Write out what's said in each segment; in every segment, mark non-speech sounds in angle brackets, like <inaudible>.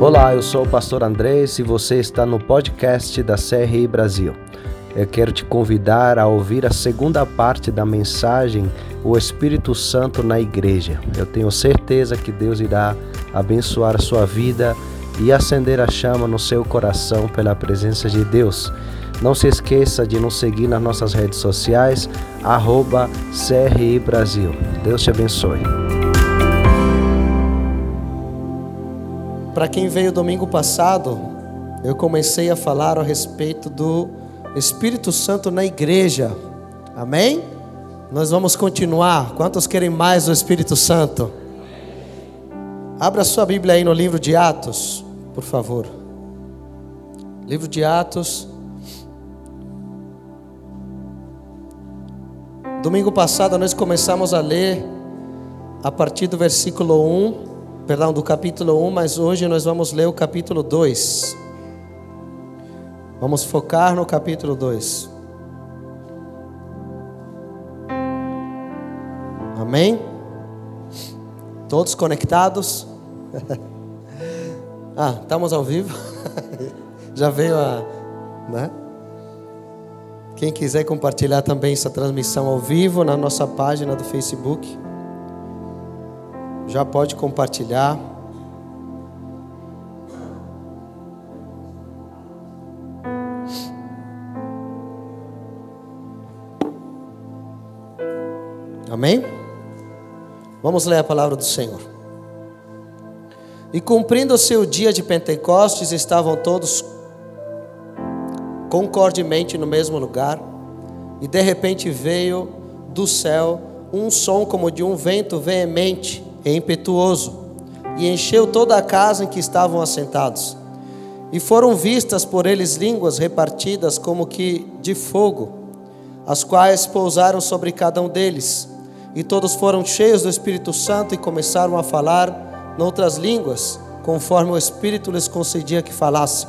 Olá, eu sou o pastor Andrés e você está no podcast da CRI Brasil. Eu quero te convidar a ouvir a segunda parte da mensagem O Espírito Santo na Igreja. Eu tenho certeza que Deus irá abençoar a sua vida e acender a chama no seu coração pela presença de Deus. Não se esqueça de nos seguir nas nossas redes sociais, arroba CRI Brasil. Deus te abençoe. Para quem veio domingo passado, eu comecei a falar a respeito do Espírito Santo na igreja. Amém? Nós vamos continuar. Quantos querem mais do Espírito Santo? Abra sua Bíblia aí no livro de Atos, por favor. Livro de Atos. Domingo passado nós começamos a ler a partir do versículo 1, perdão, do capítulo 1, mas hoje nós vamos ler o capítulo 2. Vamos focar no capítulo 2. Amém? Todos conectados? <laughs> ah, estamos ao vivo? <laughs> Já veio a. Né? Quem quiser compartilhar também essa transmissão ao vivo na nossa página do Facebook, já pode compartilhar. Amém? Vamos ler a palavra do Senhor. E cumprindo o seu dia de Pentecostes, estavam todos concordemente no mesmo lugar, e de repente veio do céu um som como de um vento veemente e impetuoso, e encheu toda a casa em que estavam assentados. E foram vistas por eles línguas repartidas como que de fogo, as quais pousaram sobre cada um deles. E todos foram cheios do Espírito Santo e começaram a falar noutras línguas, conforme o Espírito lhes concedia que falassem.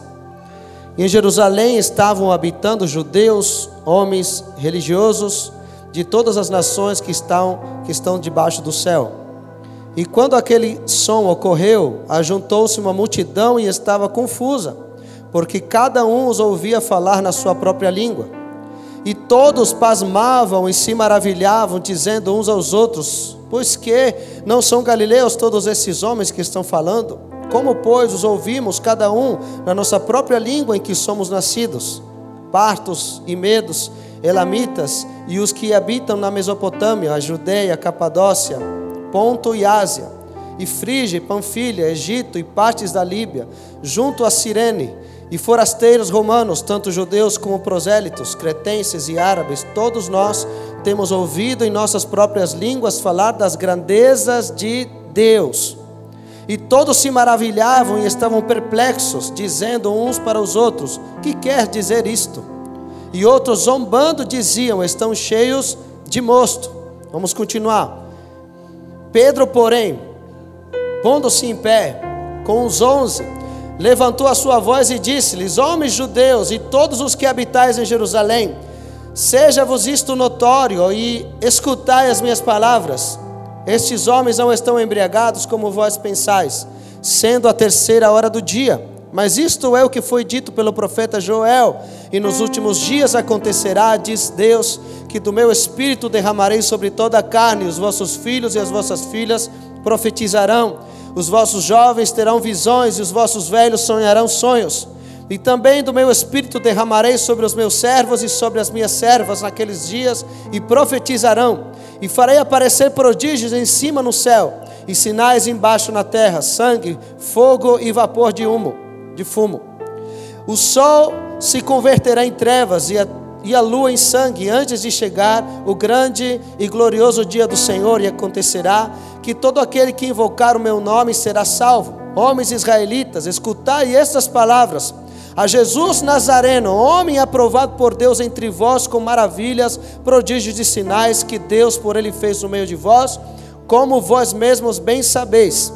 Em Jerusalém estavam habitando judeus, homens religiosos de todas as nações que estão, que estão debaixo do céu. E quando aquele som ocorreu, ajuntou-se uma multidão e estava confusa, porque cada um os ouvia falar na sua própria língua. E todos pasmavam e se maravilhavam, dizendo uns aos outros: Pois que não são galileus todos esses homens que estão falando? Como, pois, os ouvimos, cada um na nossa própria língua em que somos nascidos? Partos e medos, elamitas e os que habitam na Mesopotâmia, a Judéia, a Capadócia, Ponto e Ásia, e Frígia, Panfilha, Egito e partes da Líbia, junto a Cirene, e forasteiros romanos, tanto judeus como prosélitos, cretenses e árabes, todos nós temos ouvido em nossas próprias línguas falar das grandezas de Deus. E todos se maravilhavam e estavam perplexos, dizendo uns para os outros: Que quer dizer isto? E outros, zombando, diziam: Estão cheios de mosto. Vamos continuar. Pedro, porém, pondo-se em pé, com os onze, levantou a sua voz e disse-lhes: Homens judeus e todos os que habitais em Jerusalém, seja-vos isto notório e escutai as minhas palavras. Estes homens não estão embriagados como vós pensais, sendo a terceira hora do dia. Mas isto é o que foi dito pelo profeta Joel: E nos últimos dias acontecerá, diz Deus, que do meu espírito derramarei sobre toda a carne, os vossos filhos e as vossas filhas profetizarão, os vossos jovens terão visões e os vossos velhos sonharão sonhos. E também do meu espírito derramarei sobre os meus servos e sobre as minhas servas naqueles dias, e profetizarão e farei aparecer prodígios em cima no céu, e sinais embaixo na terra: sangue, fogo e vapor de humo, de fumo. O sol se converterá em trevas e a, e a lua em sangue, antes de chegar o grande e glorioso dia do Senhor, e acontecerá que todo aquele que invocar o meu nome será salvo. Homens israelitas, escutai estas palavras a Jesus Nazareno, homem aprovado por Deus entre vós com maravilhas, prodígios e sinais que Deus por ele fez no meio de vós, como vós mesmos bem sabeis.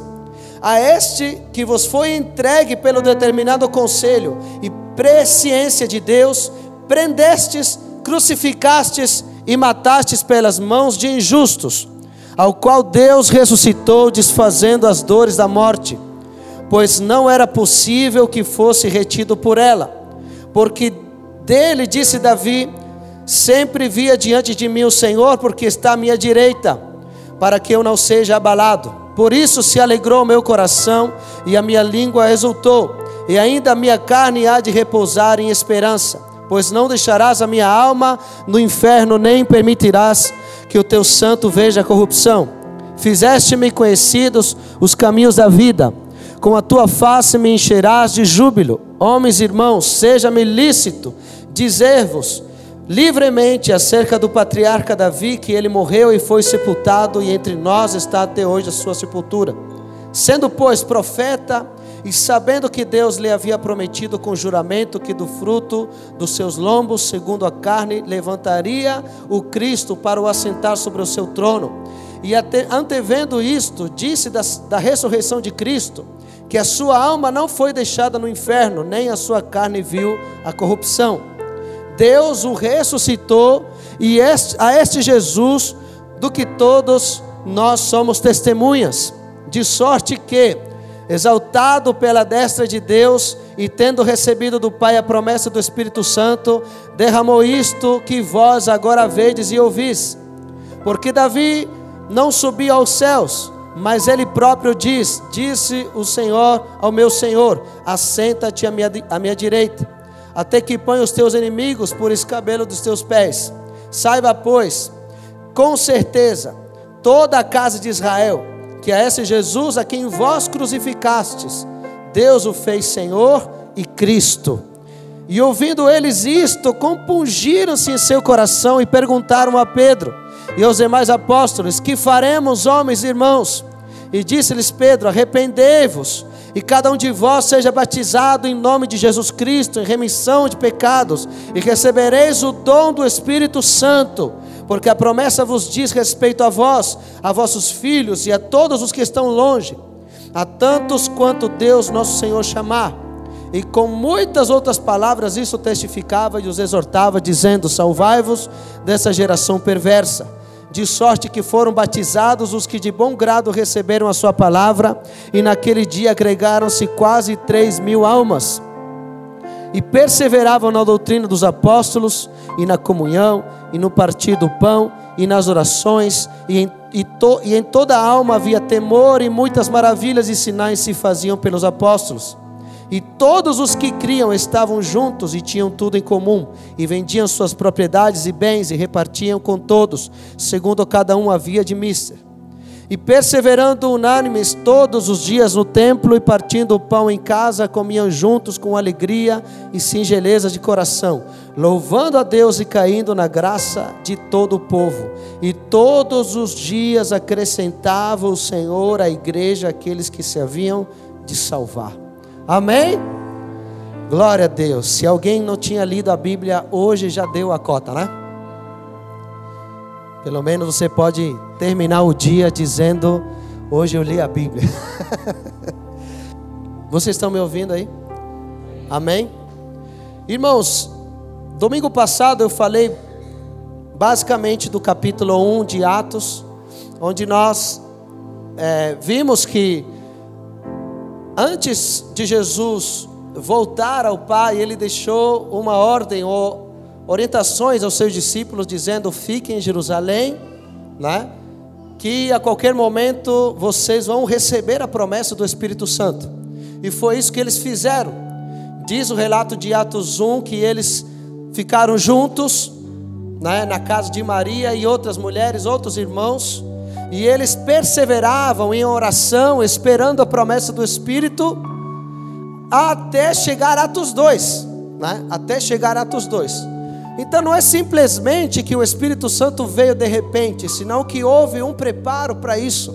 A este que vos foi entregue pelo determinado conselho e presciência de Deus, prendestes, crucificastes e matastes pelas mãos de injustos, ao qual Deus ressuscitou, desfazendo as dores da morte pois não era possível que fosse retido por ela. Porque dele disse Davi: Sempre via diante de mim o Senhor, porque está à minha direita, para que eu não seja abalado. Por isso se alegrou o meu coração e a minha língua exultou, e ainda a minha carne há de repousar em esperança, pois não deixarás a minha alma no inferno, nem permitirás que o teu santo veja a corrupção. Fizeste-me conhecidos os caminhos da vida, com a tua face me encherás de júbilo. Homens, irmãos, seja-me lícito dizer-vos livremente acerca do patriarca Davi, que ele morreu e foi sepultado, e entre nós está até hoje a sua sepultura. Sendo, pois, profeta, e sabendo que Deus lhe havia prometido com juramento que do fruto dos seus lombos, segundo a carne, levantaria o Cristo para o assentar sobre o seu trono. E antevendo isto, disse da, da ressurreição de Cristo, que a sua alma não foi deixada no inferno, nem a sua carne viu a corrupção. Deus o ressuscitou e a este Jesus, do que todos nós somos testemunhas, de sorte que, exaltado pela destra de Deus e tendo recebido do Pai a promessa do Espírito Santo, derramou isto que vós agora vedes e ouvis. Porque Davi não subiu aos céus, mas ele próprio diz: Disse o Senhor ao meu Senhor: Assenta-te à minha, à minha direita até que ponha os teus inimigos por escabelo dos teus pés. Saiba, pois, com certeza, toda a casa de Israel, que é esse Jesus a quem vós crucificastes, Deus o fez Senhor e Cristo. E ouvindo eles isto, compungiram-se em seu coração e perguntaram a Pedro e aos demais apóstolos: Que faremos, homens e irmãos? E disse-lhes Pedro: Arrependei-vos e cada um de vós seja batizado em nome de Jesus Cristo, em remissão de pecados, e recebereis o dom do Espírito Santo, porque a promessa vos diz respeito a vós, a vossos filhos e a todos os que estão longe, a tantos quanto Deus nosso Senhor chamar. E com muitas outras palavras isso testificava e os exortava, dizendo: Salvai-vos dessa geração perversa de sorte que foram batizados os que de bom grado receberam a sua palavra, e naquele dia agregaram-se quase três mil almas. E perseveravam na doutrina dos apóstolos, e na comunhão, e no partir do pão, e nas orações, e em, e, to, e em toda a alma havia temor, e muitas maravilhas e sinais se faziam pelos apóstolos. E todos os que criam estavam juntos e tinham tudo em comum, e vendiam suas propriedades e bens e repartiam com todos, segundo cada um havia de mister. E perseverando unânimes todos os dias no templo e partindo o pão em casa, comiam juntos com alegria e singeleza de coração, louvando a Deus e caindo na graça de todo o povo. E todos os dias acrescentava o Senhor à igreja aqueles que se haviam de salvar. Amém? Glória a Deus. Se alguém não tinha lido a Bíblia hoje, já deu a cota, né? Pelo menos você pode terminar o dia dizendo: Hoje eu li a Bíblia. <laughs> Vocês estão me ouvindo aí? Amém? Irmãos, domingo passado eu falei basicamente do capítulo 1 de Atos, onde nós é, vimos que Antes de Jesus voltar ao Pai, ele deixou uma ordem ou orientações aos seus discípulos, dizendo: fiquem em Jerusalém, né? que a qualquer momento vocês vão receber a promessa do Espírito Santo. E foi isso que eles fizeram. Diz o relato de Atos 1 que eles ficaram juntos né, na casa de Maria e outras mulheres, outros irmãos e eles perseveravam em oração, esperando a promessa do Espírito, até chegar Atos 2. Né? Até chegar Atos 2. Então não é simplesmente que o Espírito Santo veio de repente, senão que houve um preparo para isso.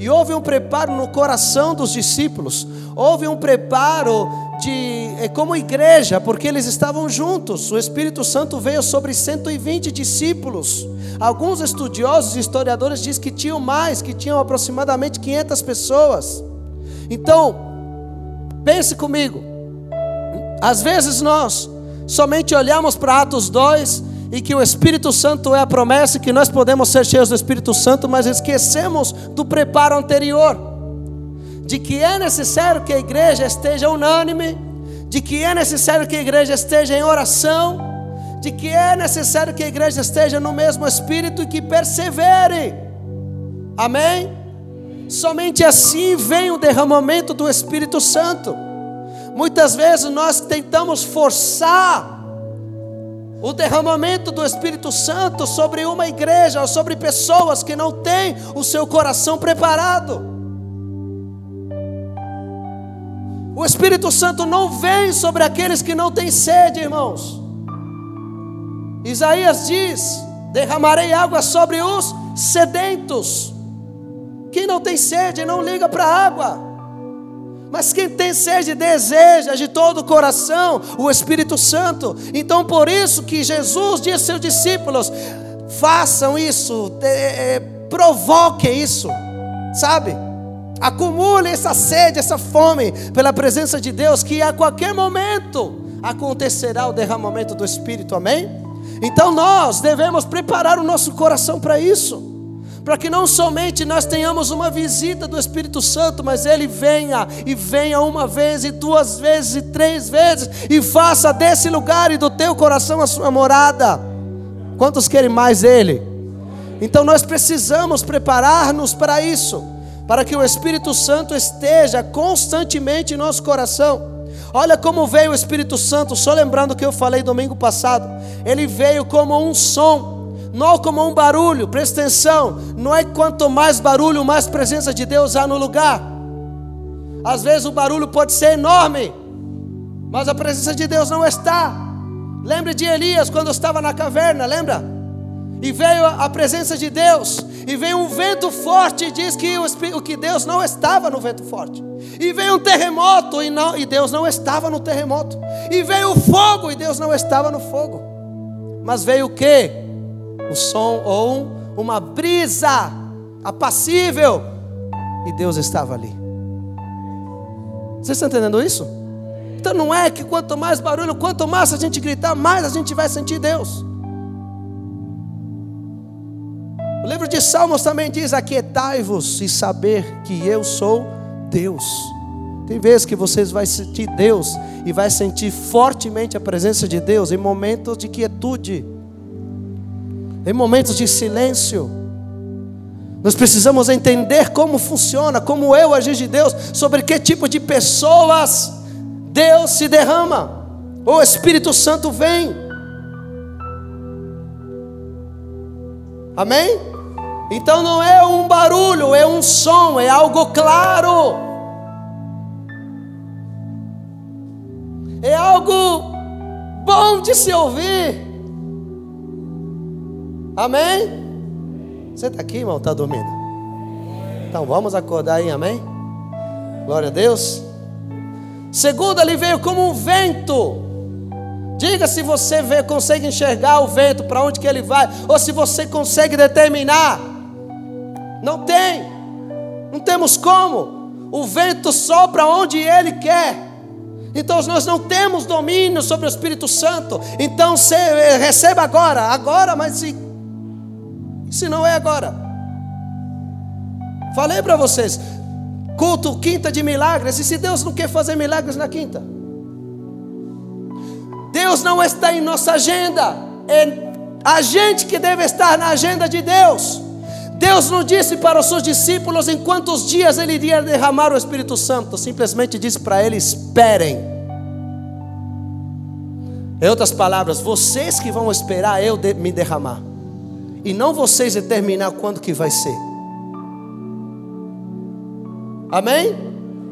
E houve um preparo no coração dos discípulos, houve um preparo de é como igreja, porque eles estavam juntos. O Espírito Santo veio sobre 120 discípulos. Alguns estudiosos e historiadores dizem que tinham mais, que tinham aproximadamente 500 pessoas. Então, pense comigo. Às vezes nós somente olhamos para Atos 2 e que o Espírito Santo é a promessa que nós podemos ser cheios do Espírito Santo, mas esquecemos do preparo anterior. De que é necessário que a igreja esteja unânime, de que é necessário que a igreja esteja em oração, de que é necessário que a igreja esteja no mesmo espírito e que persevere. Amém? Somente assim vem o derramamento do Espírito Santo. Muitas vezes nós tentamos forçar o derramamento do Espírito Santo sobre uma igreja ou sobre pessoas que não têm o seu coração preparado. O Espírito Santo não vem sobre aqueles que não têm sede, irmãos. Isaías diz: derramarei água sobre os sedentos. Quem não tem sede não liga para a água. Mas quem tem sede deseja de todo o coração o Espírito Santo. Então por isso que Jesus disse aos seus discípulos: façam isso, é, provoquem isso, sabe? Acumule essa sede, essa fome pela presença de Deus, que a qualquer momento acontecerá o derramamento do Espírito, amém? Então nós devemos preparar o nosso coração para isso para que não somente nós tenhamos uma visita do Espírito Santo, mas ele venha e venha uma vez e duas vezes e três vezes e faça desse lugar e do teu coração a sua morada. Quantos querem mais ele? Então nós precisamos preparar-nos para isso, para que o Espírito Santo esteja constantemente em nosso coração. Olha como veio o Espírito Santo, só lembrando o que eu falei domingo passado. Ele veio como um som não como um barulho, presta atenção, não é quanto mais barulho, mais presença de Deus há no lugar. Às vezes o barulho pode ser enorme, mas a presença de Deus não está. Lembre de Elias quando estava na caverna, lembra? E veio a presença de Deus, e veio um vento forte, e diz que, o, que Deus não estava no vento forte. E veio um terremoto, e, não, e Deus não estava no terremoto. E veio o fogo, e Deus não estava no fogo. Mas veio o que? o som ou uma brisa apacível, e Deus estava ali. Vocês estão entendendo isso? Então não é que quanto mais barulho, quanto mais a gente gritar, mais a gente vai sentir Deus. Livro de Salmos também diz: Aquietai-vos e saber que eu sou Deus. Tem vezes que vocês vão sentir Deus e vai sentir fortemente a presença de Deus em momentos de quietude em momentos de silêncio. Nós precisamos entender como funciona, como é o agir de Deus, sobre que tipo de pessoas Deus se derrama, o Espírito Santo vem. Amém? Então não é um barulho, é um som, é algo claro. É algo bom de se ouvir. Amém? Você está aqui, irmão? Está dormindo? Então vamos acordar aí, amém? Glória a Deus. Segundo, ele veio como um vento. Diga se você vê, consegue enxergar o vento, para onde que ele vai, ou se você consegue determinar. Não tem, não temos como. O vento sopra onde ele quer. Então nós não temos domínio sobre o Espírito Santo. Então receba agora, agora, mas se se não é agora. Falei para vocês, culto quinta de milagres, e se Deus não quer fazer milagres na quinta? Deus não está em nossa agenda, é a gente que deve estar na agenda de Deus. Deus não disse para os seus discípulos em quantos dias ele iria derramar o Espírito Santo, simplesmente disse para eles: esperem. Em outras palavras, vocês que vão esperar eu me derramar e não vocês determinar quando que vai ser. Amém?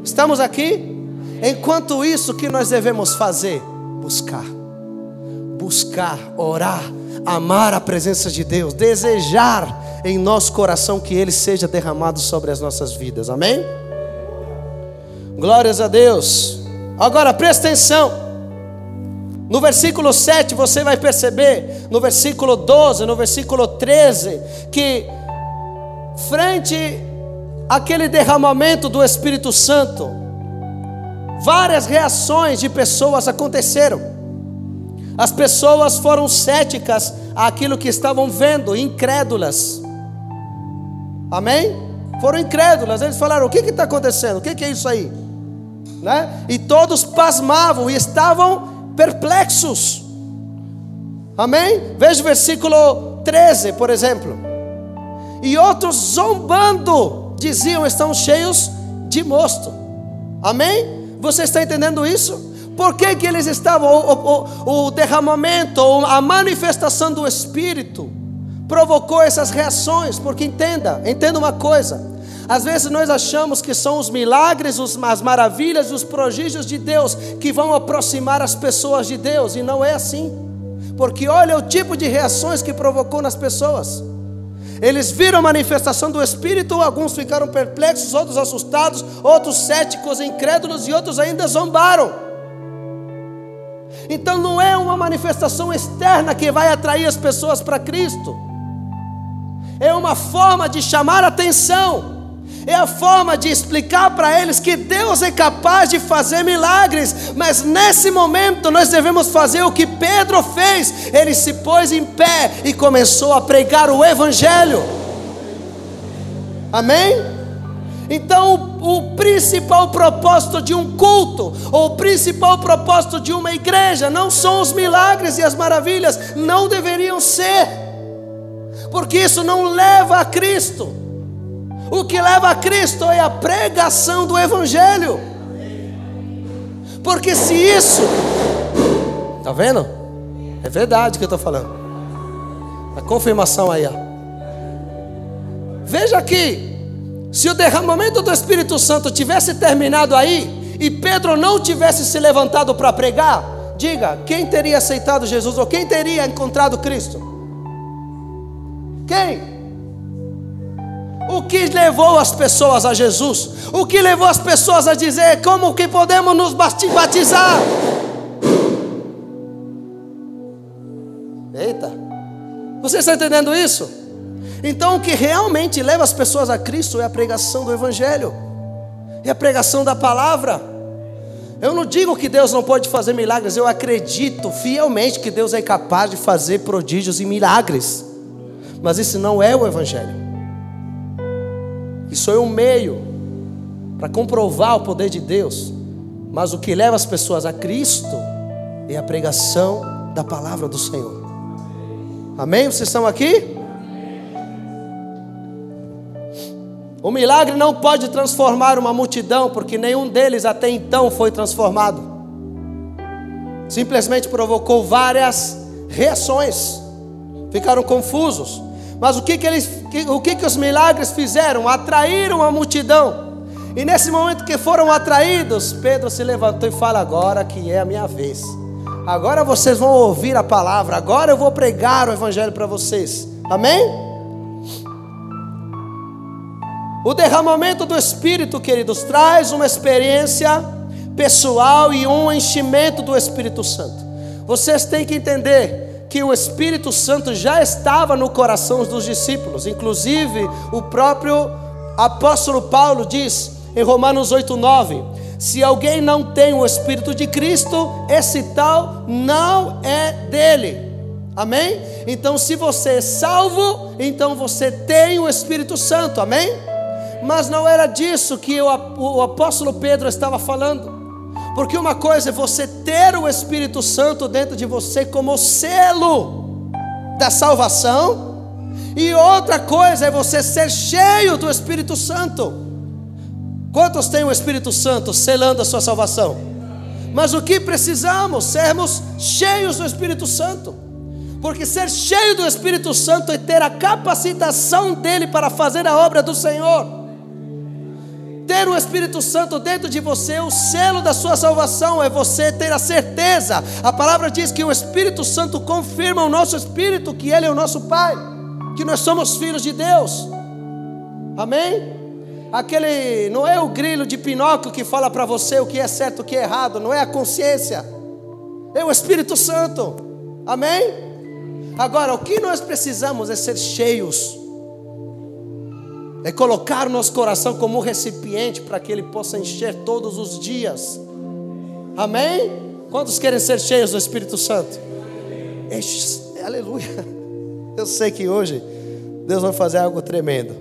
Estamos aqui? Enquanto isso, o que nós devemos fazer? Buscar. Buscar, orar, amar a presença de Deus, desejar em nosso coração que Ele seja derramado sobre as nossas vidas. Amém? Glórias a Deus. Agora presta atenção. No versículo 7 você vai perceber, no versículo 12, no versículo 13, que frente àquele derramamento do Espírito Santo, várias reações de pessoas aconteceram. As pessoas foram céticas àquilo que estavam vendo, incrédulas. Amém? Foram incrédulas. Eles falaram: O que está acontecendo? O que, que é isso aí? Né? E todos pasmavam e estavam perplexos. Amém? Veja o versículo 13, por exemplo. E outros zombando diziam: Estão cheios de mosto. Amém? Você está entendendo isso? Por que, que eles estavam, o, o, o derramamento, a manifestação do Espírito provocou essas reações? Porque entenda, entenda uma coisa. Às vezes nós achamos que são os milagres, as maravilhas, os prodígios de Deus que vão aproximar as pessoas de Deus, e não é assim. Porque olha o tipo de reações que provocou nas pessoas. Eles viram a manifestação do Espírito, alguns ficaram perplexos, outros assustados, outros céticos, incrédulos e outros ainda zombaram. Então não é uma manifestação externa que vai atrair as pessoas para Cristo, é uma forma de chamar atenção é a forma de explicar para eles que Deus é capaz de fazer milagres, mas nesse momento nós devemos fazer o que Pedro fez. Ele se pôs em pé e começou a pregar o Evangelho. Amém? Então, o, principal propósito de um culto, ou o principal propósito de uma igreja, não são os milagres e as maravilhas, não deveriam ser, porque isso não leva a Cristo. O que leva a Cristo é a pregação do Evangelho. Porque se isso, está vendo? É verdade o que eu estou falando. A confirmação aí, ó. Veja aqui, se o derramamento do Espírito Santo tivesse terminado aí e Pedro não tivesse se levantado para pregar, diga, quem teria aceitado Jesus ou quem teria encontrado Cristo? Quem? O que levou as pessoas a Jesus? O que levou as pessoas a dizer como que podemos nos batizar? Eita, você está entendendo isso? Então o que realmente leva as pessoas a Cristo é a pregação do Evangelho, é a pregação da palavra. Eu não digo que Deus não pode fazer milagres, eu acredito fielmente que Deus é capaz de fazer prodígios e milagres, mas isso não é o Evangelho. Isso é um meio para comprovar o poder de Deus, mas o que leva as pessoas a Cristo é a pregação da palavra do Senhor. Amém? Vocês estão aqui? O milagre não pode transformar uma multidão, porque nenhum deles até então foi transformado. Simplesmente provocou várias reações, ficaram confusos. Mas o que, que, eles, o que, que os milagres fizeram? Atraíram a multidão. E nesse momento que foram atraídos, Pedro se levantou e fala: Agora que é a minha vez. Agora vocês vão ouvir a palavra. Agora eu vou pregar o evangelho para vocês. Amém? O derramamento do Espírito, queridos, traz uma experiência pessoal e um enchimento do Espírito Santo. Vocês têm que entender que o Espírito Santo já estava no coração dos discípulos. Inclusive, o próprio apóstolo Paulo diz em Romanos 8:9: Se alguém não tem o Espírito de Cristo, esse tal não é dele. Amém? Então, se você é salvo, então você tem o Espírito Santo. Amém? Mas não era disso que o apóstolo Pedro estava falando. Porque uma coisa é você ter o Espírito Santo dentro de você como selo da salvação, e outra coisa é você ser cheio do Espírito Santo. Quantos têm o Espírito Santo selando a sua salvação? Mas o que precisamos? Sermos cheios do Espírito Santo. Porque ser cheio do Espírito Santo é ter a capacitação dele para fazer a obra do Senhor ter o Espírito Santo dentro de você, o selo da sua salvação é você ter a certeza. A palavra diz que o Espírito Santo confirma o nosso espírito que Ele é o nosso Pai, que nós somos filhos de Deus. Amém? Aquele não é o grilo de Pinóquio que fala para você o que é certo, o que é errado, não é a consciência, é o Espírito Santo. Amém? Agora, o que nós precisamos é ser cheios é colocar o nosso coração como um recipiente para que ele possa encher todos os dias. Amém? Quantos querem ser cheios do Espírito Santo? Aleluia. Eu sei que hoje Deus vai fazer algo tremendo.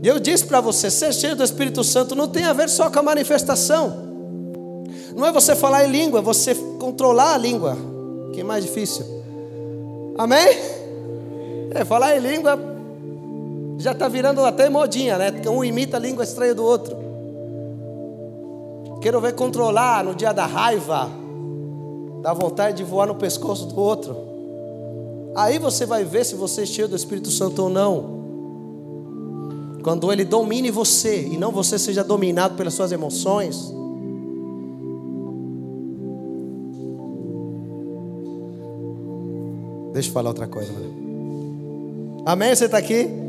E eu disse para você: ser cheio do Espírito Santo não tem a ver só com a manifestação. Não é você falar em língua, é você controlar a língua, que é mais difícil. Amém? É, falar em língua já está virando até modinha, né? Um imita a língua estranha do outro. Quero ver controlar no dia da raiva, da vontade de voar no pescoço do outro. Aí você vai ver se você é cheio do Espírito Santo ou não. Quando ele domine você e não você seja dominado pelas suas emoções. Deixa eu falar outra coisa. Amém? Você está aqui?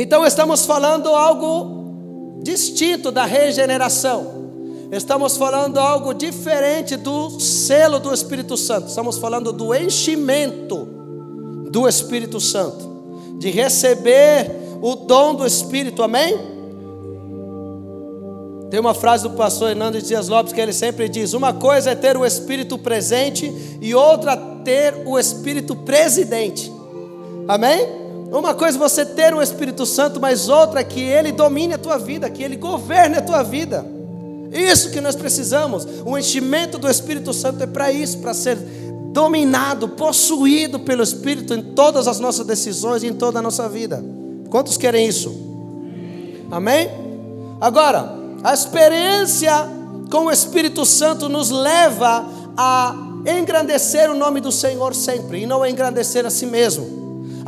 Então estamos falando algo distinto da regeneração. Estamos falando algo diferente do selo do Espírito Santo. Estamos falando do enchimento do Espírito Santo, de receber o dom do Espírito. Amém? Tem uma frase do pastor Hernando Dias Lopes que ele sempre diz: Uma coisa é ter o Espírito presente e outra ter o Espírito presidente. Amém? Uma coisa é você ter o Espírito Santo, mas outra é que ele domine a tua vida, que ele governe a tua vida. Isso que nós precisamos. O enchimento do Espírito Santo é para isso, para ser dominado, possuído pelo Espírito em todas as nossas decisões e em toda a nossa vida. Quantos querem isso? Amém? Agora, a experiência com o Espírito Santo nos leva a engrandecer o nome do Senhor sempre e não engrandecer a si mesmo.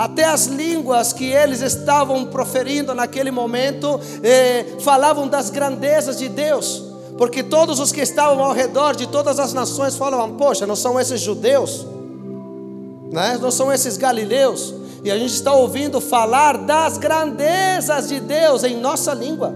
Até as línguas que eles estavam proferindo naquele momento eh, falavam das grandezas de Deus, porque todos os que estavam ao redor de todas as nações falavam: Poxa, não são esses judeus, né? não são esses galileus, e a gente está ouvindo falar das grandezas de Deus em nossa língua.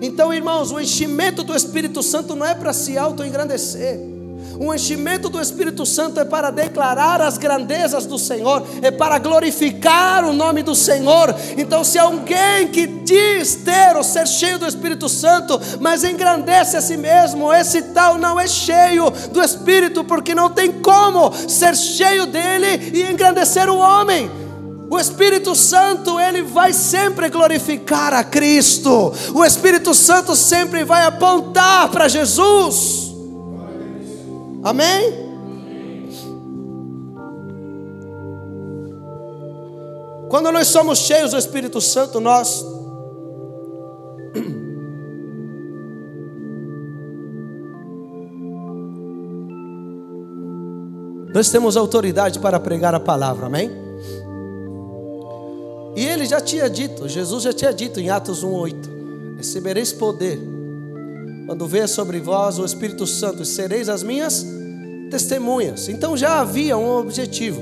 Então, irmãos, o enchimento do Espírito Santo não é para se auto-engrandecer. O enchimento do Espírito Santo é para declarar as grandezas do Senhor, é para glorificar o nome do Senhor. Então, se alguém que diz ter ou ser cheio do Espírito Santo, mas engrandece a si mesmo, esse tal não é cheio do Espírito, porque não tem como ser cheio dele e engrandecer o homem. O Espírito Santo, ele vai sempre glorificar a Cristo. O Espírito Santo sempre vai apontar para Jesus. Amém? Quando nós somos cheios do Espírito Santo, nós <clears throat> Nós temos autoridade para pregar a palavra, amém? E ele já tinha dito, Jesus já tinha dito em Atos 1:8: Recebereis poder quando vier sobre vós o Espírito Santo, sereis as minhas testemunhas. Então já havia um objetivo.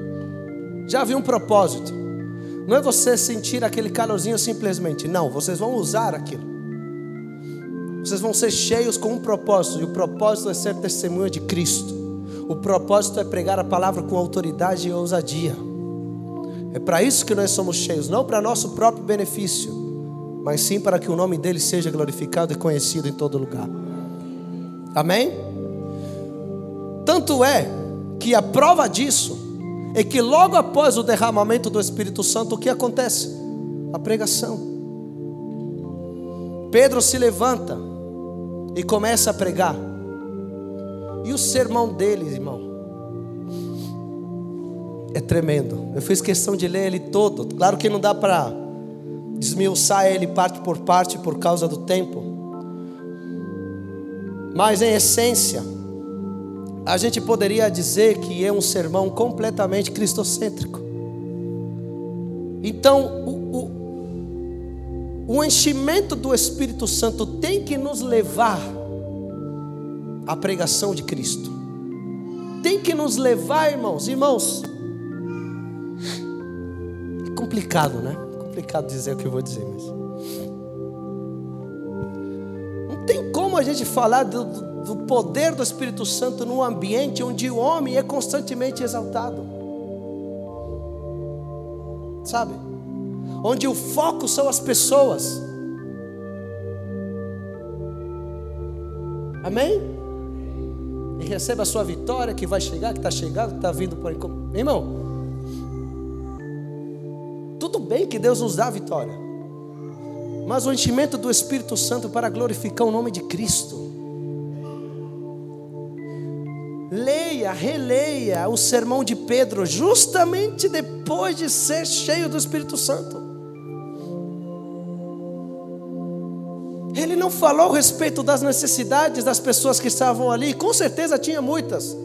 <clears throat> Já havia um propósito. Não é você sentir aquele calorzinho simplesmente. Não, vocês vão usar aquilo. Vocês vão ser cheios com um propósito, e o propósito é ser testemunha de Cristo. O propósito é pregar a palavra com autoridade e ousadia. É para isso que nós somos cheios, não para nosso próprio benefício, mas sim para que o nome dele seja glorificado e conhecido em todo lugar. Amém? Tanto é que a prova disso é que logo após o derramamento do Espírito Santo, o que acontece? A pregação. Pedro se levanta e começa a pregar. E o sermão dele, irmão, é tremendo. Eu fiz questão de ler ele todo. Claro que não dá para desmiuçar ele parte por parte por causa do tempo. Mas em essência, a gente poderia dizer que é um sermão completamente cristocêntrico. Então, o, o, o enchimento do Espírito Santo tem que nos levar à pregação de Cristo. Tem que nos levar, irmãos, irmãos, complicado, né? Complicado dizer o que eu vou dizer, mas. Não tem como a gente falar do, do poder do Espírito Santo num ambiente onde o homem é constantemente exaltado. Sabe? Onde o foco são as pessoas. Amém? E receba a sua vitória que vai chegar, que está chegando, que está vindo por aí. Irmão, Tudo bem que Deus nos dá vitória, mas o enchimento do Espírito Santo para glorificar o nome de Cristo. Leia, releia o sermão de Pedro, justamente depois de ser cheio do Espírito Santo. Ele não falou a respeito das necessidades das pessoas que estavam ali, com certeza tinha muitas.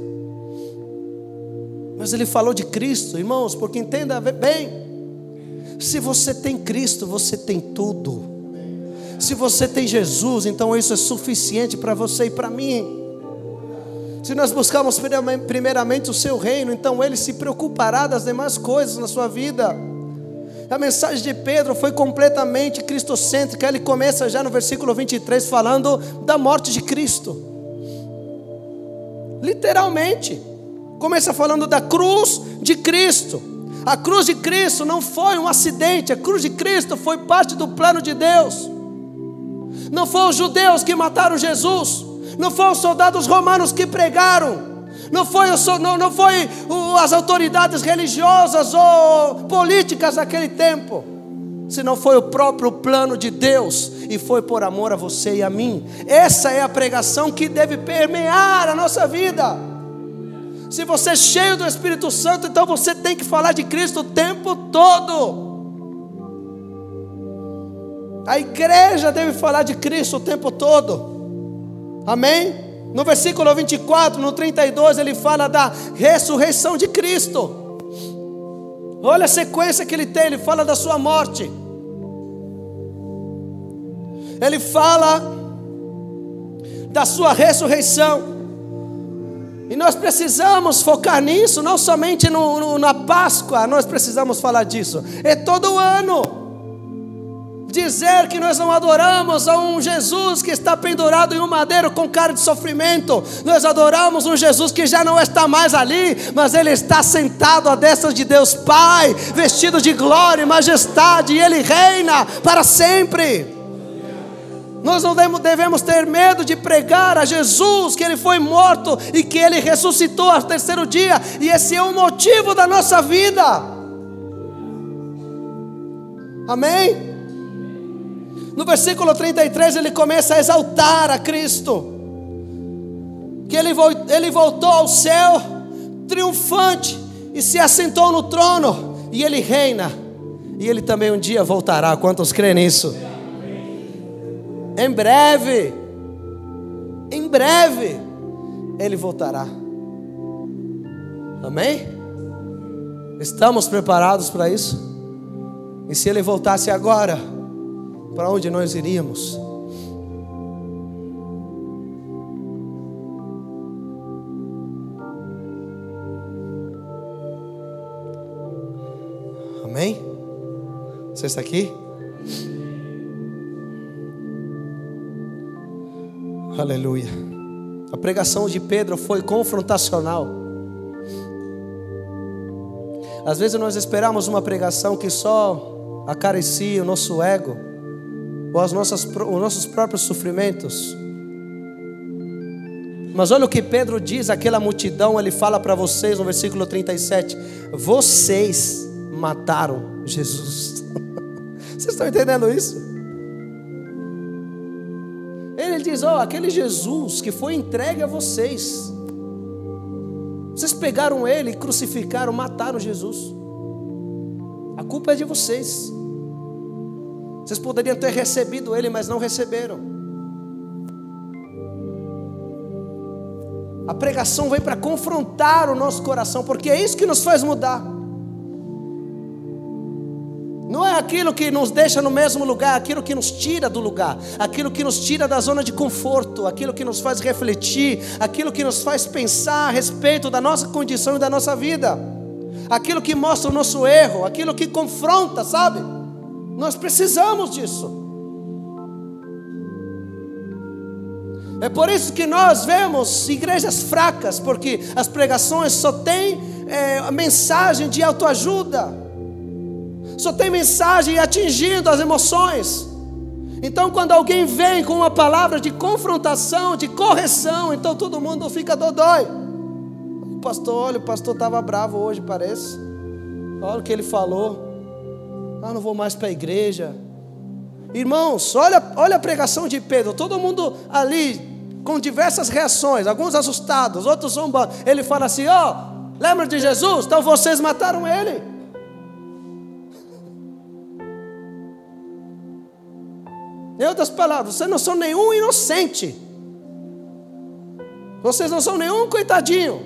Mas ele falou de Cristo, irmãos, porque entenda bem: se você tem Cristo, você tem tudo. Se você tem Jesus, então isso é suficiente para você e para mim. Se nós buscarmos primeiramente o seu reino, então ele se preocupará das demais coisas na sua vida. A mensagem de Pedro foi completamente cristocêntrica. Ele começa já no versículo 23 falando da morte de Cristo. Literalmente. Começa falando da cruz de Cristo. A cruz de Cristo não foi um acidente, a cruz de Cristo foi parte do plano de Deus. Não foram os judeus que mataram Jesus, não foram os soldados romanos que pregaram, não foi, não, não foi as autoridades religiosas ou políticas daquele tempo, senão foi o próprio plano de Deus e foi por amor a você e a mim. Essa é a pregação que deve permear a nossa vida. Se você é cheio do Espírito Santo, então você tem que falar de Cristo o tempo todo. A igreja deve falar de Cristo o tempo todo. Amém? No versículo 24, no 32, ele fala da ressurreição de Cristo. Olha a sequência que ele tem, ele fala da sua morte. Ele fala da sua ressurreição. E nós precisamos focar nisso, não somente no, no, na Páscoa, nós precisamos falar disso. É todo ano dizer que nós não adoramos a um Jesus que está pendurado em um madeiro com cara de sofrimento, nós adoramos um Jesus que já não está mais ali, mas ele está sentado à destra de Deus Pai, vestido de glória e majestade, e ele reina para sempre. Nós não devemos ter medo de pregar a Jesus que ele foi morto e que ele ressuscitou ao terceiro dia, e esse é o motivo da nossa vida. Amém? No versículo 33 ele começa a exaltar a Cristo. Que ele, ele voltou ao céu triunfante e se assentou no trono e ele reina. E ele também um dia voltará. Quantos creem nisso? Em breve, em breve, ele voltará. Amém? Estamos preparados para isso? E se ele voltasse agora? para onde nós iríamos. Amém? Você está aqui? Aleluia. A pregação de Pedro foi confrontacional. Às vezes nós esperamos uma pregação que só acaricia o nosso ego ou as nossas, os nossos próprios sofrimentos. Mas olha o que Pedro diz àquela multidão, ele fala para vocês no versículo 37: Vocês mataram Jesus. <laughs> Vocês estão entendendo isso? Diz: Ó, oh, aquele Jesus que foi entregue a vocês, vocês pegaram ele, crucificaram, mataram Jesus. A culpa é de vocês. Vocês poderiam ter recebido ele, mas não receberam. A pregação vem para confrontar o nosso coração, porque é isso que nos faz mudar. Não é aquilo que nos deixa no mesmo lugar, aquilo que nos tira do lugar, aquilo que nos tira da zona de conforto, aquilo que nos faz refletir, aquilo que nos faz pensar a respeito da nossa condição e da nossa vida, aquilo que mostra o nosso erro, aquilo que confronta, sabe? Nós precisamos disso. É por isso que nós vemos igrejas fracas, porque as pregações só têm é, a mensagem de autoajuda, só tem mensagem atingindo as emoções. Então, quando alguém vem com uma palavra de confrontação, de correção, então todo mundo fica dodói. O pastor, olha, o pastor estava bravo hoje, parece. Olha o que ele falou. Ah, não vou mais para a igreja. Irmãos, olha, olha a pregação de Pedro. Todo mundo ali com diversas reações, alguns assustados, outros zombando. Ele fala assim: Ó, oh, lembra de Jesus? Então vocês mataram ele. Em outras palavras, vocês não são nenhum inocente. Vocês não são nenhum coitadinho.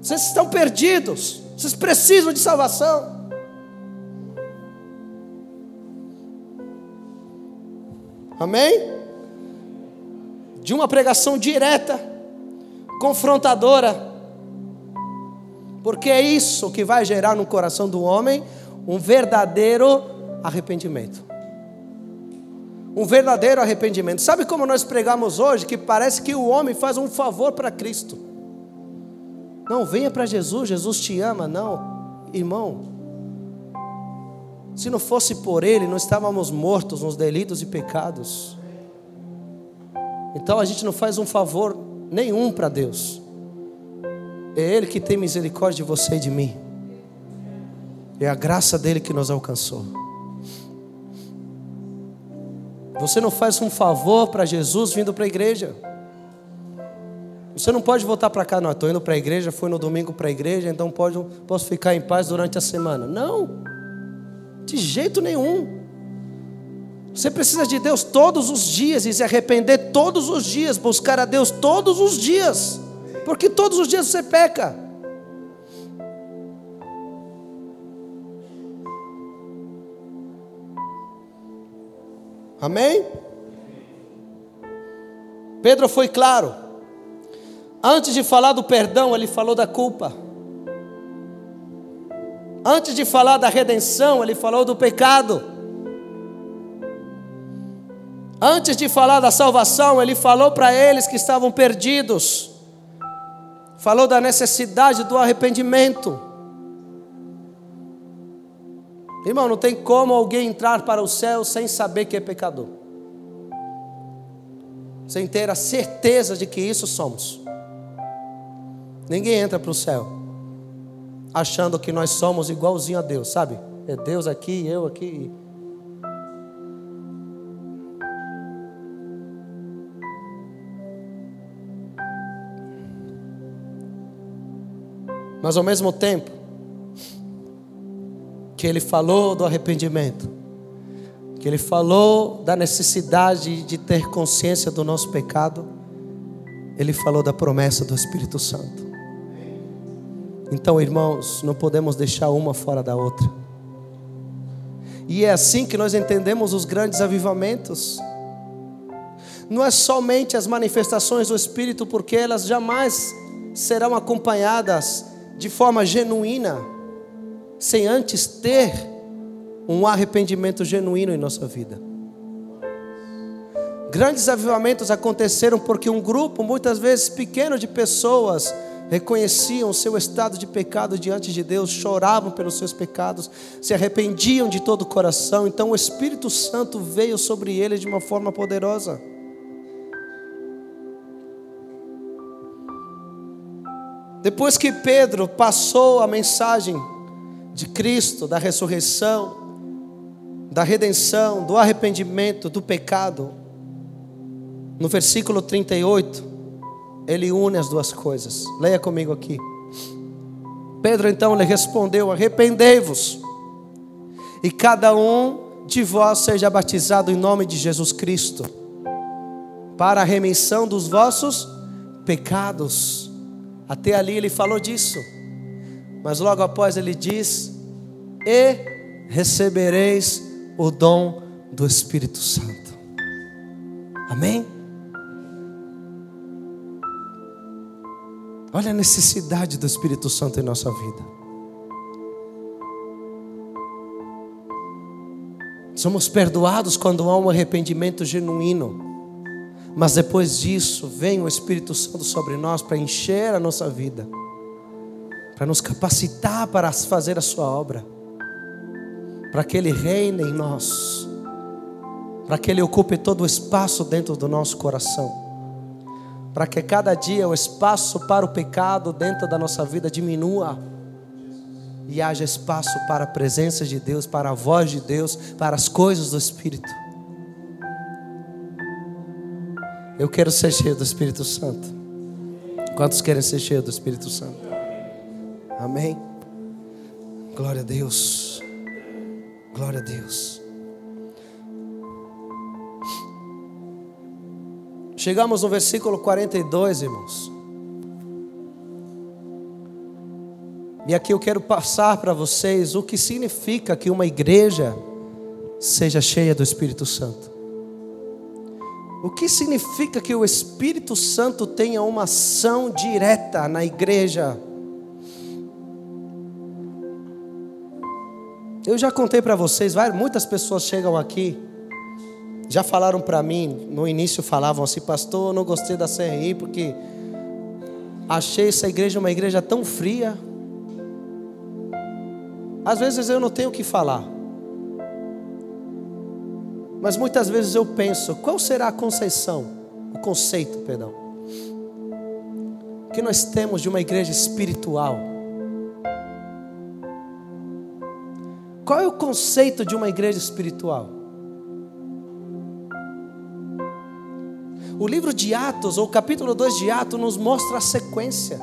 Vocês estão perdidos. Vocês precisam de salvação. Amém? De uma pregação direta, confrontadora. Porque é isso que vai gerar no coração do homem um verdadeiro arrependimento. Um verdadeiro arrependimento. Sabe como nós pregamos hoje? Que parece que o homem faz um favor para Cristo. Não, venha para Jesus, Jesus te ama. Não, irmão. Se não fosse por Ele, nós estávamos mortos nos delitos e pecados. Então a gente não faz um favor nenhum para Deus. É Ele que tem misericórdia de você e de mim. É a graça dele que nos alcançou. Você não faz um favor para Jesus vindo para a igreja. Você não pode voltar para cá, não. Estou indo para a igreja, fui no domingo para a igreja, então pode, posso ficar em paz durante a semana. Não, de jeito nenhum. Você precisa de Deus todos os dias e se arrepender todos os dias, buscar a Deus todos os dias, porque todos os dias você peca. Amém? Pedro foi claro. Antes de falar do perdão, ele falou da culpa. Antes de falar da redenção, ele falou do pecado. Antes de falar da salvação, ele falou para eles que estavam perdidos. Falou da necessidade do arrependimento. Irmão, não tem como alguém entrar para o céu sem saber que é pecador. Sem ter a certeza de que isso somos. Ninguém entra para o céu achando que nós somos igualzinho a Deus, sabe? É Deus aqui, eu aqui. Mas ao mesmo tempo, que ele falou do arrependimento, que ele falou da necessidade de ter consciência do nosso pecado, ele falou da promessa do Espírito Santo. Então, irmãos, não podemos deixar uma fora da outra. E é assim que nós entendemos os grandes avivamentos. Não é somente as manifestações do Espírito, porque elas jamais serão acompanhadas de forma genuína sem antes ter um arrependimento genuíno em nossa vida. Grandes avivamentos aconteceram porque um grupo, muitas vezes pequeno, de pessoas reconheciam o seu estado de pecado diante de Deus, choravam pelos seus pecados, se arrependiam de todo o coração. Então o Espírito Santo veio sobre eles de uma forma poderosa. Depois que Pedro passou a mensagem de Cristo, da ressurreição, da redenção, do arrependimento, do pecado. No versículo 38, ele une as duas coisas. Leia comigo aqui. Pedro então lhe respondeu: Arrependei-vos, e cada um de vós seja batizado em nome de Jesus Cristo, para a remissão dos vossos pecados. Até ali ele falou disso. Mas logo após ele diz: E recebereis o dom do Espírito Santo. Amém? Olha a necessidade do Espírito Santo em nossa vida. Somos perdoados quando há um arrependimento genuíno. Mas depois disso, vem o Espírito Santo sobre nós para encher a nossa vida para nos capacitar para fazer a Sua obra, para que Ele reine em nós, para que Ele ocupe todo o espaço dentro do nosso coração, para que cada dia o espaço para o pecado dentro da nossa vida diminua. e haja espaço para a presença de Deus, para a voz de Deus, para as coisas do Espírito. Eu quero ser cheio do Espírito Santo. Quantos querem ser cheios do Espírito Santo? Amém? Glória a Deus. Glória a Deus. Chegamos no versículo 42, irmãos. E aqui eu quero passar para vocês o que significa que uma igreja seja cheia do Espírito Santo. O que significa que o Espírito Santo tenha uma ação direta na igreja? Eu já contei para vocês, muitas pessoas chegam aqui, já falaram para mim, no início falavam assim, pastor, eu não gostei da CRI porque achei essa igreja uma igreja tão fria. Às vezes eu não tenho o que falar. Mas muitas vezes eu penso, qual será a conceição, o conceito, perdão, que nós temos de uma igreja espiritual? Qual é o conceito de uma igreja espiritual? O livro de Atos, ou o capítulo 2 de Atos, nos mostra a sequência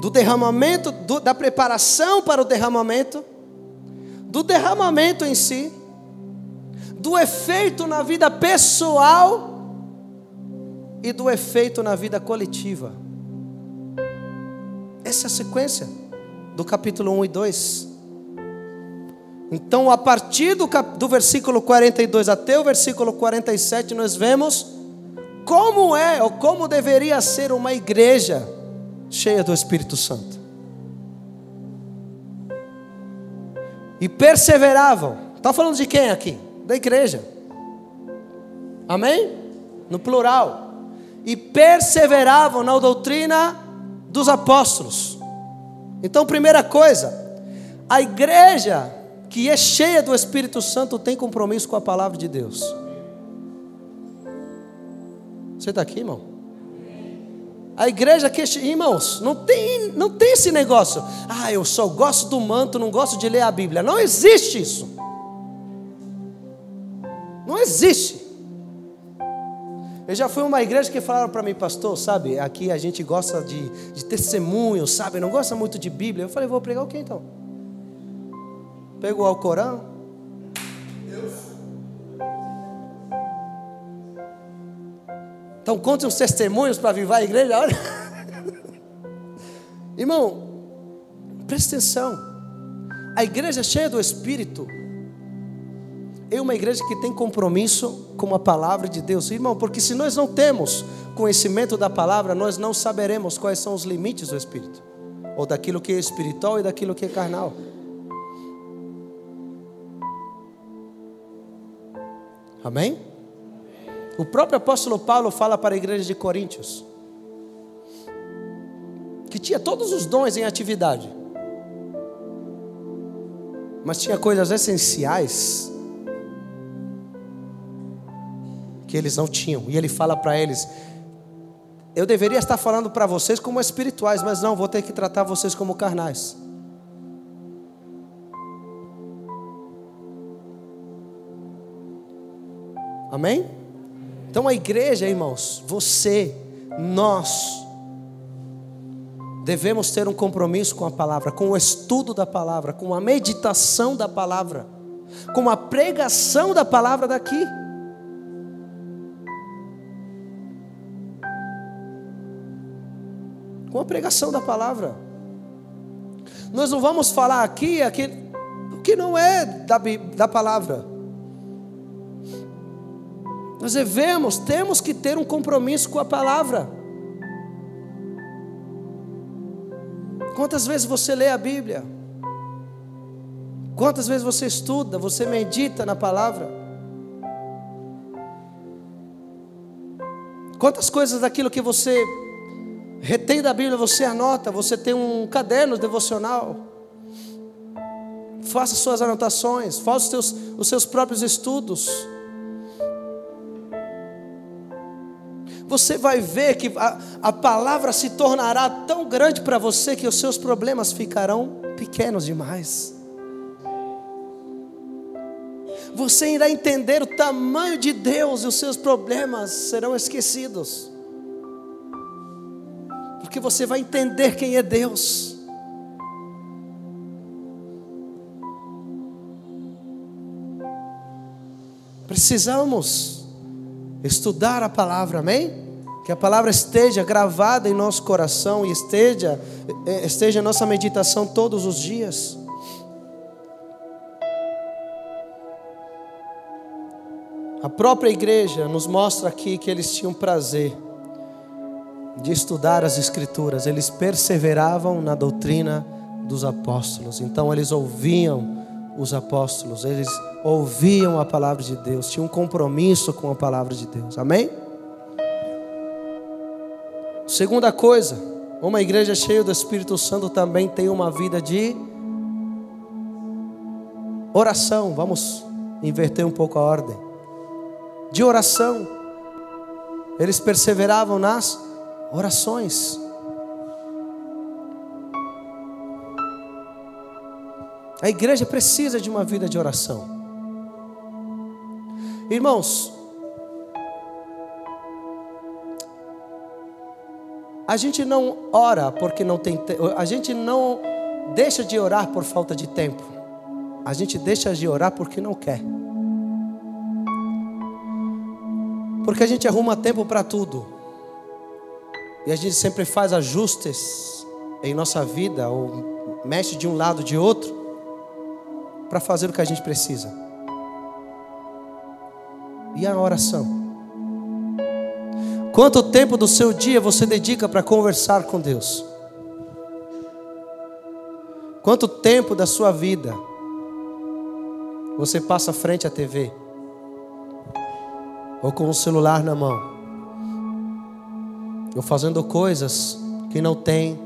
do derramamento, do, da preparação para o derramamento, do derramamento em si, do efeito na vida pessoal e do efeito na vida coletiva. Essa é a sequência do capítulo 1 e 2. Então, a partir do, cap... do versículo 42 até o versículo 47, nós vemos como é ou como deveria ser uma igreja cheia do Espírito Santo. E perseveravam. Está falando de quem aqui? da igreja. Amém? No plural. E perseveravam na doutrina dos apóstolos. Então, primeira coisa, a igreja que é cheia do Espírito Santo tem compromisso com a palavra de Deus. Você está aqui, irmão? A igreja que, irmãos, não tem, não tem esse negócio. Ah, eu só gosto do manto, não gosto de ler a Bíblia. Não existe isso. Não existe. Eu já fui uma igreja que falaram para mim, pastor, sabe, aqui a gente gosta de, de testemunho, sabe, não gosta muito de Bíblia. Eu falei, vou pregar o que então? Pegou o Corão? Então conte os testemunhos para vivar a igreja. Olha. <laughs> Irmão, presta atenção. A igreja é cheia do Espírito é uma igreja que tem compromisso com a palavra de Deus, irmão, porque se nós não temos conhecimento da palavra, nós não saberemos quais são os limites do Espírito, ou daquilo que é espiritual e daquilo que é carnal. Amém? O próprio apóstolo Paulo fala para a igreja de Coríntios que tinha todos os dons em atividade, mas tinha coisas essenciais que eles não tinham. E ele fala para eles: Eu deveria estar falando para vocês como espirituais, mas não, vou ter que tratar vocês como carnais. Amém? Então a igreja, irmãos, você, nós, devemos ter um compromisso com a palavra, com o estudo da palavra, com a meditação da palavra, com a pregação da palavra daqui. com a pregação da palavra. Nós não vamos falar aqui aquele, o que não é da, da palavra. Nós devemos, temos que ter um compromisso com a palavra. Quantas vezes você lê a Bíblia? Quantas vezes você estuda, você medita na palavra? Quantas coisas daquilo que você retém da Bíblia, você anota, você tem um caderno devocional. Faça suas anotações, faça os seus, os seus próprios estudos. Você vai ver que a, a palavra se tornará tão grande para você que os seus problemas ficarão pequenos demais. Você irá entender o tamanho de Deus e os seus problemas serão esquecidos. Porque você vai entender quem é Deus. Precisamos estudar a palavra, amém? Que a palavra esteja gravada em nosso coração e esteja, eh, esteja em nossa meditação todos os dias. A própria igreja nos mostra aqui que eles tinham prazer de estudar as Escrituras, eles perseveravam na doutrina dos apóstolos, então eles ouviam os apóstolos, eles ouviam a palavra de Deus, tinham um compromisso com a palavra de Deus, amém? Segunda coisa, uma igreja cheia do Espírito Santo também tem uma vida de oração, vamos inverter um pouco a ordem, de oração, eles perseveravam nas orações. A igreja precisa de uma vida de oração. Irmãos, a gente não ora porque não tem a gente não deixa de orar por falta de tempo. A gente deixa de orar porque não quer. Porque a gente arruma tempo para tudo. E a gente sempre faz ajustes em nossa vida, ou mexe de um lado de outro para fazer o que a gente precisa. E a oração? Quanto tempo do seu dia você dedica para conversar com Deus? Quanto tempo da sua vida você passa frente à TV? Ou com o celular na mão? Ou fazendo coisas que não têm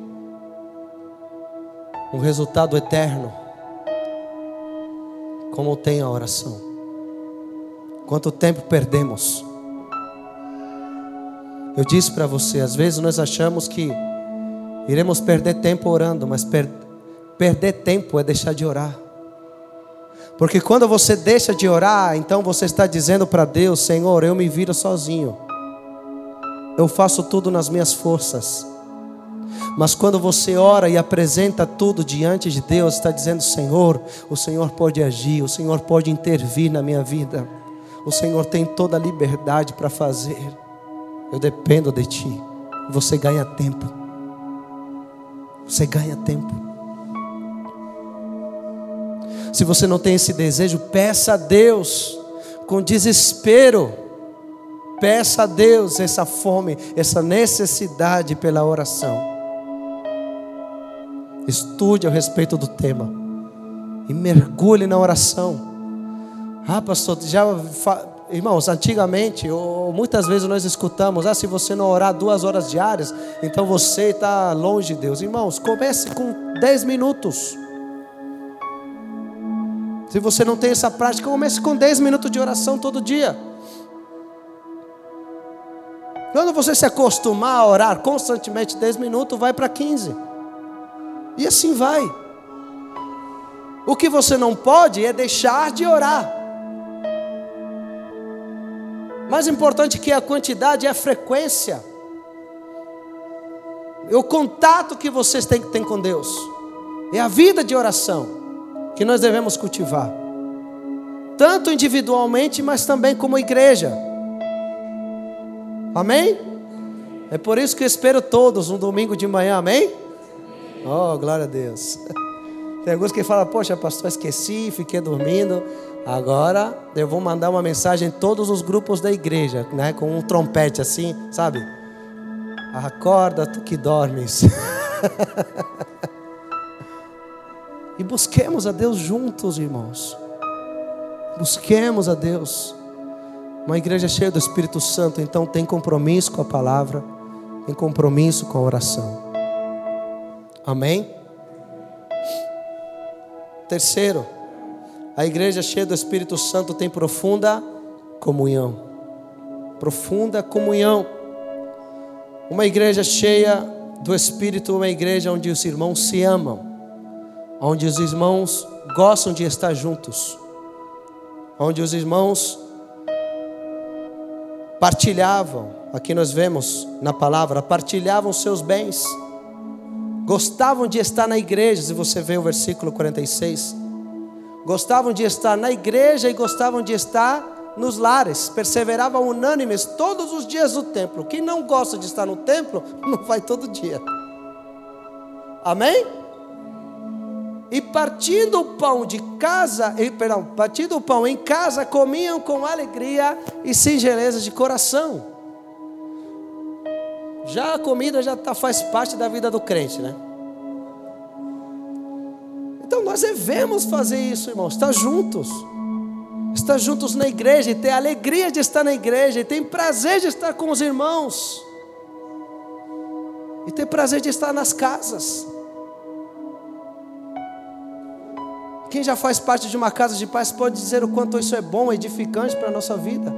um resultado eterno? como tem a oração. Quanto tempo perdemos? Eu disse para você, às vezes nós achamos que iremos perder tempo orando, mas per perder tempo é deixar de orar. Porque quando você deixa de orar, então você está dizendo para Deus: Senhor, eu me viro sozinho, eu faço tudo nas minhas forças. Mas quando você ora e apresenta tudo diante de Deus, está dizendo: Senhor, o Senhor pode agir, o Senhor pode intervir na minha vida, o Senhor tem toda a liberdade para fazer. Eu dependo de Ti. Você ganha tempo. Você ganha tempo. Se você não tem esse desejo, peça a Deus com desespero. Peça a Deus essa fome, essa necessidade pela oração. Estude a respeito do tema e mergulhe na oração. Ah, pastor, já irmãos, antigamente, ou muitas vezes nós escutamos: ah, se você não orar duas horas diárias, então você está longe de Deus. Irmãos, comece com dez minutos. Se você não tem essa prática, comece com dez minutos de oração todo dia. Quando você se acostumar a orar constantemente 10 minutos, vai para 15. E assim vai. O que você não pode é deixar de orar. Mais importante que a quantidade é a frequência. É o contato que vocês têm que ter com Deus. É a vida de oração que nós devemos cultivar. Tanto individualmente, mas também como igreja. Amém? É por isso que eu espero todos um domingo de manhã, amém? Oh, glória a Deus. <laughs> Tem alguns que falam, poxa, pastor, esqueci, fiquei dormindo. Agora eu vou mandar uma mensagem em todos os grupos da igreja, né? Com um trompete assim, sabe? Acorda, tu que dormes. <laughs> e busquemos a Deus juntos, irmãos. Busquemos a Deus. Uma igreja cheia do Espírito Santo, então tem compromisso com a palavra, tem compromisso com a oração. Amém? Terceiro, a igreja cheia do Espírito Santo tem profunda comunhão. Profunda comunhão. Uma igreja cheia do Espírito, uma igreja onde os irmãos se amam, onde os irmãos gostam de estar juntos, onde os irmãos partilhavam, aqui nós vemos na palavra, partilhavam seus bens, gostavam de estar na igreja, se você vê o versículo 46, gostavam de estar na igreja e gostavam de estar nos lares, perseveravam unânimes todos os dias no templo. Quem não gosta de estar no templo, <laughs> não vai todo dia. Amém? E partindo o pão de casa, e, perdão, partindo o pão em casa, comiam com alegria e singeleza de coração. Já a comida já tá, faz parte da vida do crente, né? Então nós devemos fazer isso, irmãos, estar juntos. Estar juntos na igreja e ter alegria de estar na igreja, e ter prazer de estar com os irmãos, e ter prazer de estar nas casas. Quem já faz parte de uma casa de paz pode dizer o quanto isso é bom, edificante para a nossa vida.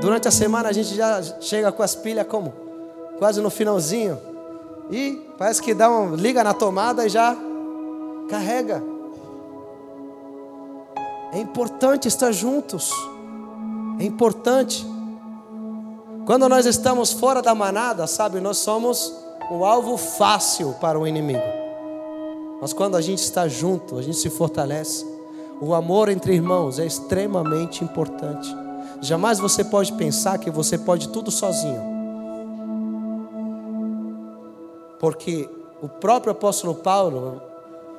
Durante a semana a gente já chega com as pilhas como? Quase no finalzinho. E parece que dá um, liga na tomada e já carrega. É importante estar juntos. É importante. Quando nós estamos fora da manada, sabe, nós somos um alvo fácil para o inimigo. Mas quando a gente está junto, a gente se fortalece. O amor entre irmãos é extremamente importante. Jamais você pode pensar que você pode tudo sozinho. Porque o próprio apóstolo Paulo,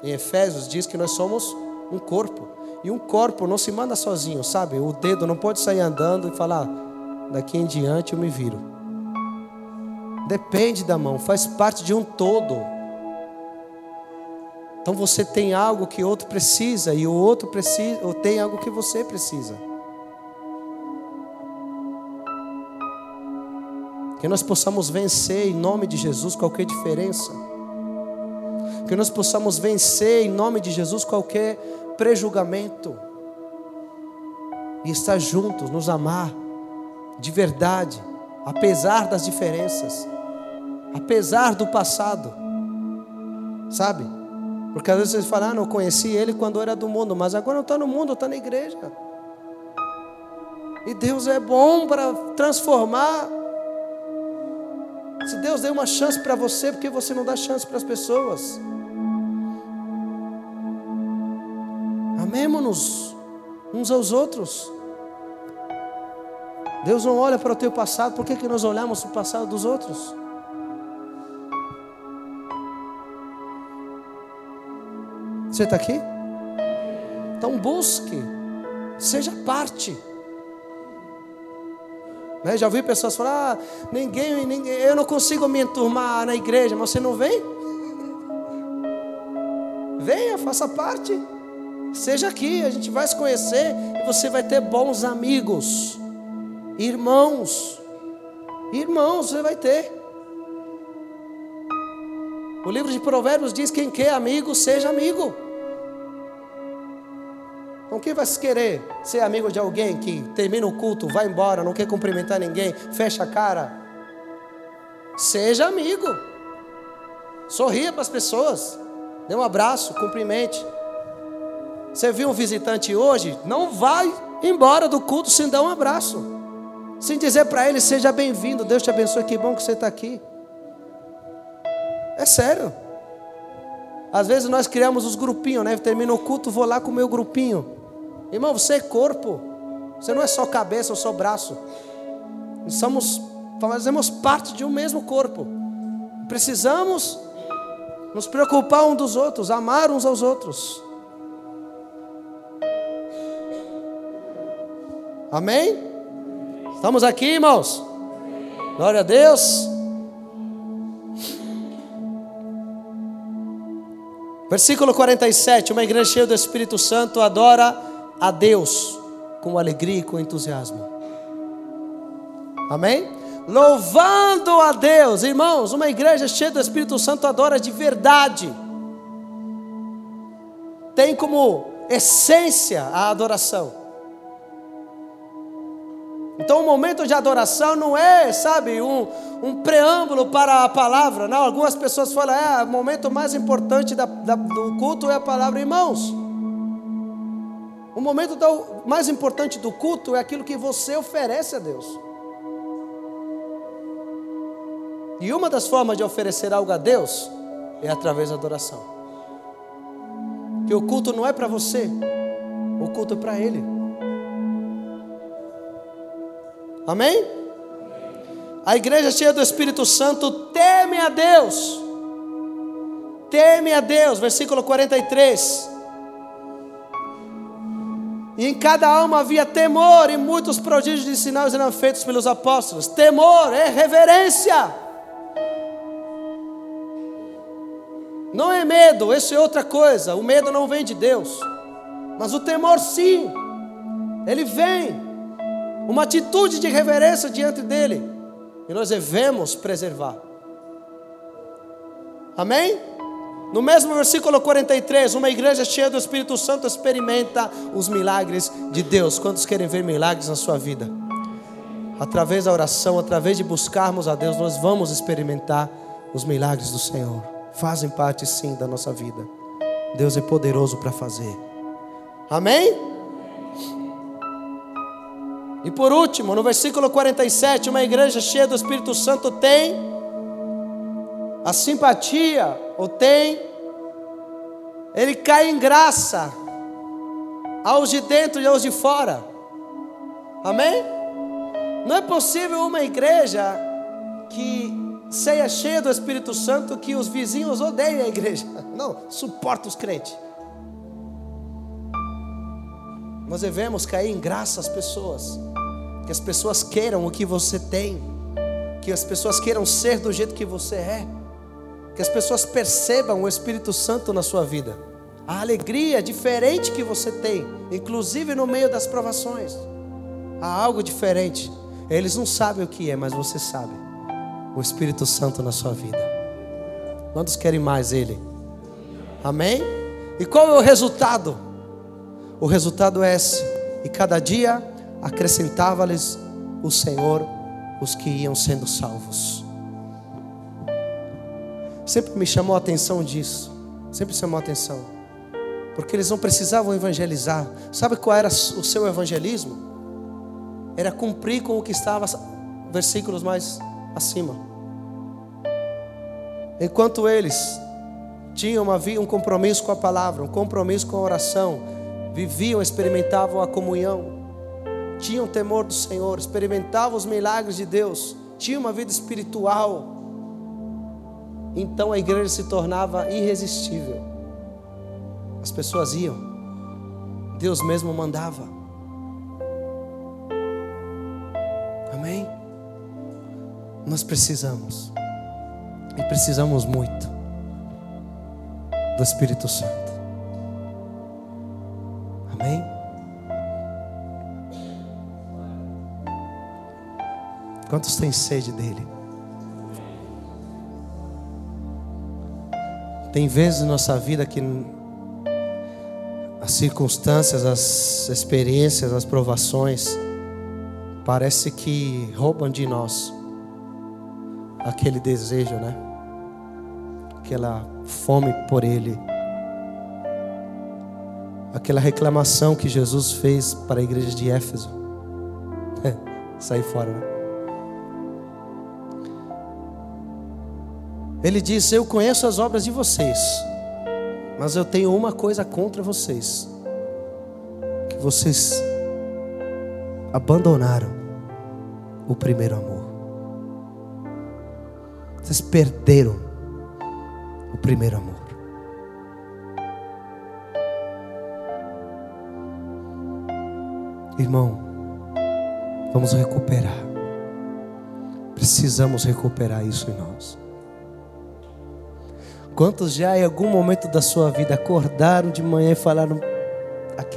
em Efésios, diz que nós somos um corpo. E um corpo não se manda sozinho, sabe? O dedo não pode sair andando e falar, daqui em diante eu me viro. Depende da mão, faz parte de um todo. Então você tem algo que outro precisa e o outro precisa, ou tem algo que você precisa. Que nós possamos vencer em nome de Jesus qualquer diferença. Que nós possamos vencer em nome de Jesus qualquer prejulgamento. E estar juntos, nos amar de verdade, apesar das diferenças, apesar do passado. Sabe? Porque às vezes você fala, ah, não conheci ele quando era do mundo, mas agora não está no mundo, está na igreja. E Deus é bom para transformar. Se Deus deu uma chance para você, por que você não dá chance para as pessoas? Amemos-nos uns aos outros. Deus não olha para o teu passado, por que, que nós olhamos para o passado dos outros? Você está aqui? Então busque, seja parte. Né? Já ouvi pessoas falar: ah, ninguém, ninguém, eu não consigo me enturmar na igreja, mas você não vem? Venha, faça parte. Seja aqui, a gente vai se conhecer e você vai ter bons amigos, irmãos. Irmãos, você vai ter. O livro de Provérbios diz: quem quer amigo, seja amigo. Então, quem vai querer ser amigo de alguém que termina o culto, vai embora, não quer cumprimentar ninguém, fecha a cara? Seja amigo. Sorria para as pessoas. Dê um abraço, cumprimente. Você viu um visitante hoje? Não vai embora do culto sem dar um abraço. Sem dizer para ele, seja bem-vindo, Deus te abençoe, que bom que você está aqui. É sério. Às vezes nós criamos os grupinhos, né? Termina o culto, vou lá com o meu grupinho. Irmão, você é corpo. Você não é só cabeça ou só braço. Nós somos, fazemos parte de um mesmo corpo. Precisamos nos preocupar um dos outros, amar uns aos outros. Amém? Estamos aqui, irmãos? Glória a Deus. Versículo 47: Uma igreja cheia do Espírito Santo adora a Deus com alegria e com entusiasmo. Amém? Louvando a Deus, irmãos, uma igreja cheia do Espírito Santo adora de verdade. Tem como essência a adoração. Então, o momento de adoração não é, sabe, um, um preâmbulo para a palavra. Não, algumas pessoas falam, é, o momento mais importante da, da, do culto é a palavra, irmãos. O momento do, mais importante do culto é aquilo que você oferece a Deus. E uma das formas de oferecer algo a Deus é através da adoração. Que o culto não é para você, o culto é para Ele. Amém? A igreja cheia do Espírito Santo teme a Deus. Teme a Deus, versículo 43. E em cada alma havia temor, e muitos prodígios de sinais eram feitos pelos apóstolos. Temor é reverência. Não é medo, isso é outra coisa. O medo não vem de Deus. Mas o temor sim. Ele vem. Uma atitude de reverência diante dele. E nós devemos preservar. Amém? No mesmo versículo 43, uma igreja cheia do Espírito Santo experimenta os milagres de Deus. Quantos querem ver milagres na sua vida? Através da oração, através de buscarmos a Deus, nós vamos experimentar os milagres do Senhor. Fazem parte sim da nossa vida. Deus é poderoso para fazer. Amém? E por último, no versículo 47, uma igreja cheia do Espírito Santo tem a simpatia, ou tem, ele cai em graça aos de dentro e aos de fora. Amém? Não é possível uma igreja que seja cheia do Espírito Santo que os vizinhos odeiem a igreja. <laughs> Não, suporta os crentes. Nós devemos cair em graça às pessoas. Que as pessoas queiram o que você tem. Que as pessoas queiram ser do jeito que você é que as pessoas percebam o Espírito Santo na sua vida, a alegria diferente que você tem, inclusive no meio das provações, há algo diferente. Eles não sabem o que é, mas você sabe. O Espírito Santo na sua vida. Quantos querem mais Ele? Amém? E qual é o resultado? O resultado é esse: e cada dia acrescentava-lhes o Senhor os que iam sendo salvos. Sempre me chamou a atenção disso. Sempre chamou a atenção. Porque eles não precisavam evangelizar. Sabe qual era o seu evangelismo? Era cumprir com o que estava versículos mais acima. Enquanto eles tinham uma, um compromisso com a palavra, um compromisso com a oração, viviam, experimentavam a comunhão, tinham temor do Senhor, experimentavam os milagres de Deus, tinham uma vida espiritual então a igreja se tornava irresistível. As pessoas iam, Deus mesmo mandava. Amém? Nós precisamos, e precisamos muito, do Espírito Santo. Amém? Quantos têm sede dele? Tem vezes na nossa vida que as circunstâncias, as experiências, as provações, parece que roubam de nós aquele desejo, né? Aquela fome por Ele. Aquela reclamação que Jesus fez para a igreja de Éfeso. <laughs> Sair fora, né? Ele diz: Eu conheço as obras de vocês, mas eu tenho uma coisa contra vocês: que vocês abandonaram o primeiro amor. Vocês perderam o primeiro amor. Irmão, vamos recuperar. Precisamos recuperar isso em nós. Quantos já em algum momento da sua vida acordaram de manhã e falaram,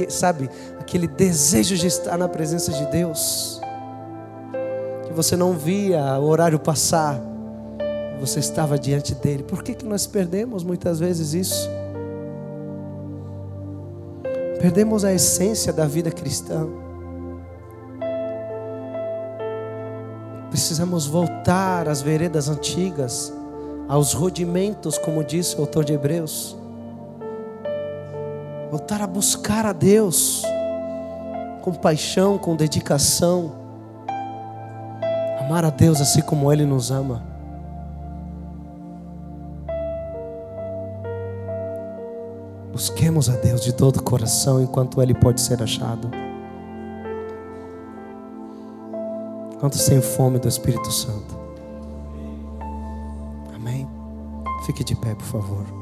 sabe, aquele desejo de estar na presença de Deus, que você não via o horário passar, você estava diante dele. Por que, que nós perdemos muitas vezes isso? Perdemos a essência da vida cristã. Precisamos voltar às veredas antigas, aos rudimentos, como disse o autor de Hebreus. Voltar a buscar a Deus com paixão, com dedicação. Amar a Deus assim como Ele nos ama. Busquemos a Deus de todo o coração enquanto Ele pode ser achado. Quantos têm fome do Espírito Santo? Fique de pé, por favor.